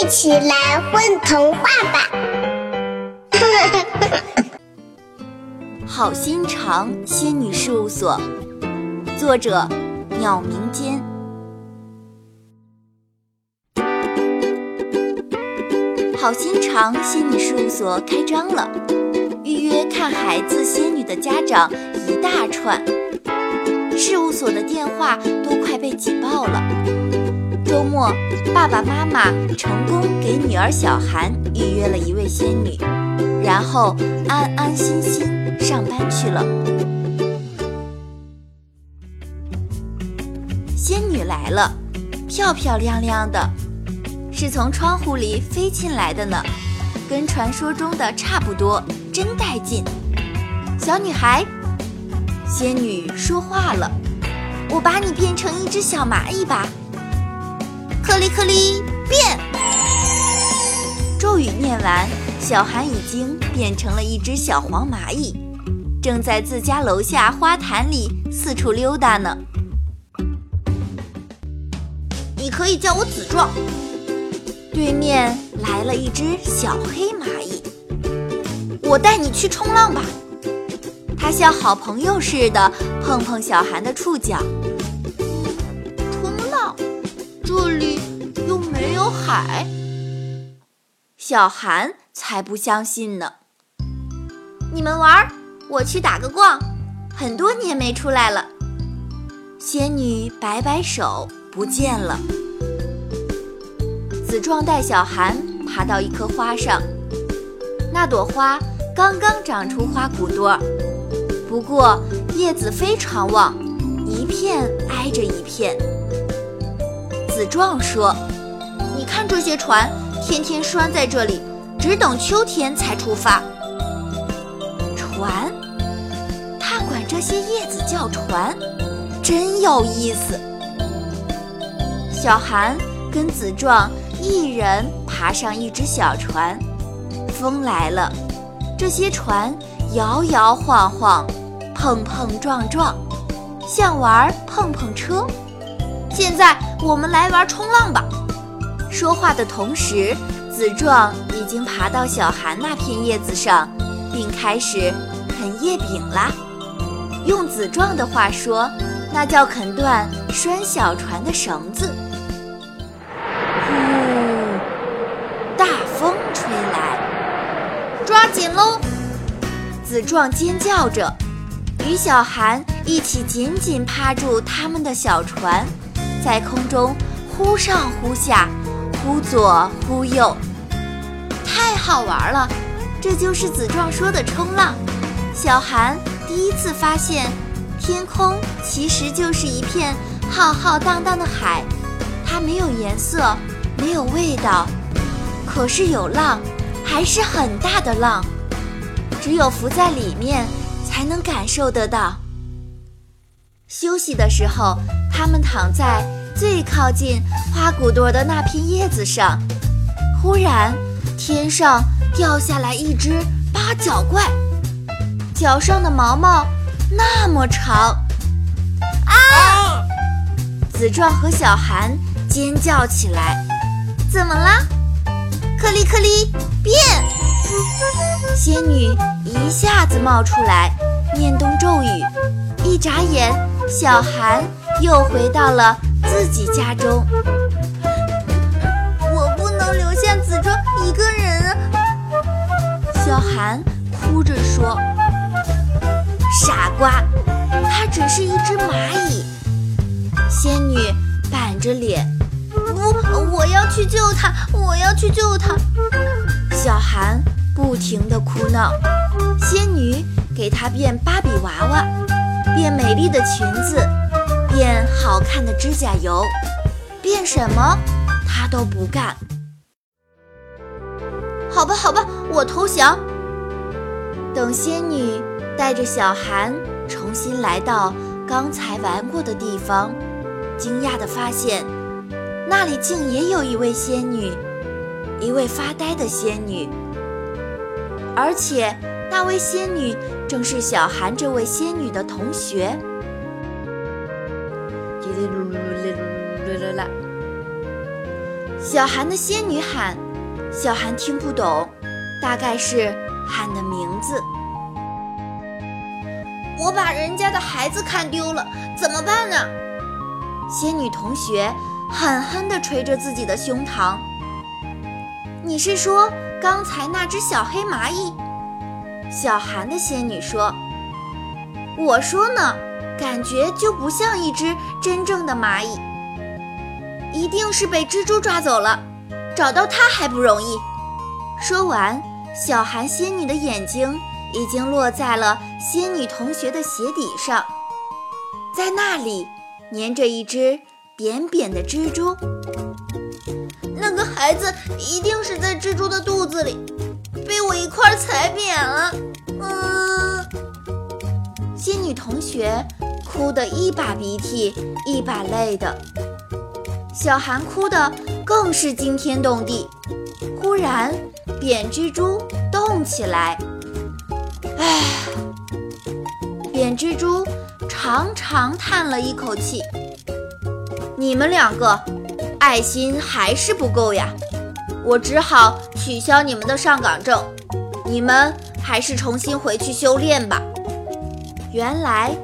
一起来混童话吧！好心肠仙女事务所，作者：鸟鸣间。好心肠仙女事务所开张了，预约看孩子仙女的家长一大串，事务所的电话都快被挤爆。爸爸妈妈成功给女儿小韩预约了一位仙女，然后安安心心上班去了。仙女来了，漂漂亮亮的，是从窗户里飞进来的呢，跟传说中的差不多，真带劲。小女孩，仙女说话了：“我把你变成一只小蚂蚁吧。”克里克里变！咒语念完，小韩已经变成了一只小黄蚂蚁，正在自家楼下花坛里四处溜达呢。你可以叫我子壮。对面来了一只小黑蚂蚁，我带你去冲浪吧。它像好朋友似的碰碰小韩的触角。冲浪这里没有海，小韩才不相信呢。你们玩，我去打个逛，很多年没出来了。仙女摆摆手，不见了。子壮带小韩爬到一棵花上，那朵花刚刚长出花骨朵儿，不过叶子非常旺，一片挨着一片。子壮说：“看这些船，天天拴在这里，只等秋天才出发。船，他管这些叶子叫船，真有意思。”小韩跟子壮一人爬上一只小船，风来了，这些船摇摇晃晃，碰碰撞撞，像玩碰碰车。现在我们来玩冲浪吧。说话的同时，子壮已经爬到小韩那片叶子上，并开始啃叶柄啦。用子壮的话说，那叫啃断拴小船的绳子。呼，大风吹来，抓紧喽！子壮尖叫着，与小韩一起紧紧趴住他们的小船。在空中忽上忽下，忽左忽右，太好玩了！这就是子壮说的冲浪。小韩第一次发现，天空其实就是一片浩浩荡荡的海，它没有颜色，没有味道，可是有浪，还是很大的浪。只有浮在里面，才能感受得到。休息的时候。他们躺在最靠近花骨朵的那片叶子上，忽然，天上掉下来一只八角怪，脚上的毛毛那么长，啊！子壮和小韩尖叫起来。怎么啦？克里克里变！仙女一下子冒出来，念动咒语，一眨眼，小韩。又回到了自己家中，我不能留下子庄一个人啊！小韩哭着说：“傻瓜，他只是一只蚂蚁。”仙女板着脸：“不，我要去救他，我要去救他！”小韩不停地哭闹，仙女给他变芭比娃娃，变美丽的裙子。变好看的指甲油，变什么他都不干。好吧，好吧，我投降。等仙女带着小韩重新来到刚才玩过的地方，惊讶地发现，那里竟也有一位仙女，一位发呆的仙女，而且那位仙女正是小韩这位仙女的同学。小韩的仙女喊，小韩听不懂，大概是喊的名字。我把人家的孩子看丢了，怎么办呢？仙女同学狠狠地捶着自己的胸膛。你是说刚才那只小黑蚂蚁？小韩的仙女说：“我说呢，感觉就不像一只真正的蚂蚁，一定是被蜘蛛抓走了，找到它还不容易。”说完，小寒仙女的眼睛。已经落在了仙女同学的鞋底上，在那里粘着一只扁扁的蜘蛛。那个孩子一定是在蜘蛛的肚子里，被我一块踩扁了。嗯，仙女同学哭得一把鼻涕一把泪的，小韩哭得更是惊天动地。忽然，扁蜘蛛动起来。唉，扁蜘蛛长长叹了一口气：“你们两个爱心还是不够呀，我只好取消你们的上岗证，你们还是重新回去修炼吧。”原来，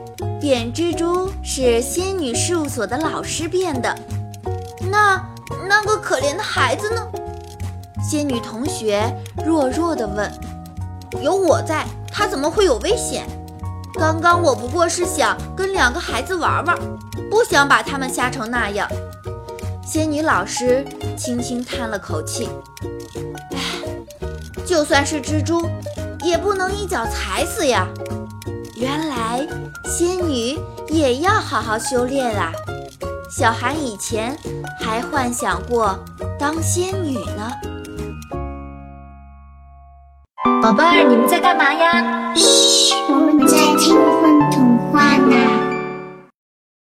扁蜘蛛是仙女事务所的老师变的。那那个可怜的孩子呢？仙女同学弱弱地问：“有我在。”他怎么会有危险？刚刚我不过是想跟两个孩子玩玩，不想把他们吓成那样。仙女老师轻轻叹了口气：“唉，就算是蜘蛛，也不能一脚踩死呀。原来仙女也要好好修炼啊！小韩以前还幻想过当仙女呢。宝贝儿，你们在干嘛呀？我们在一起。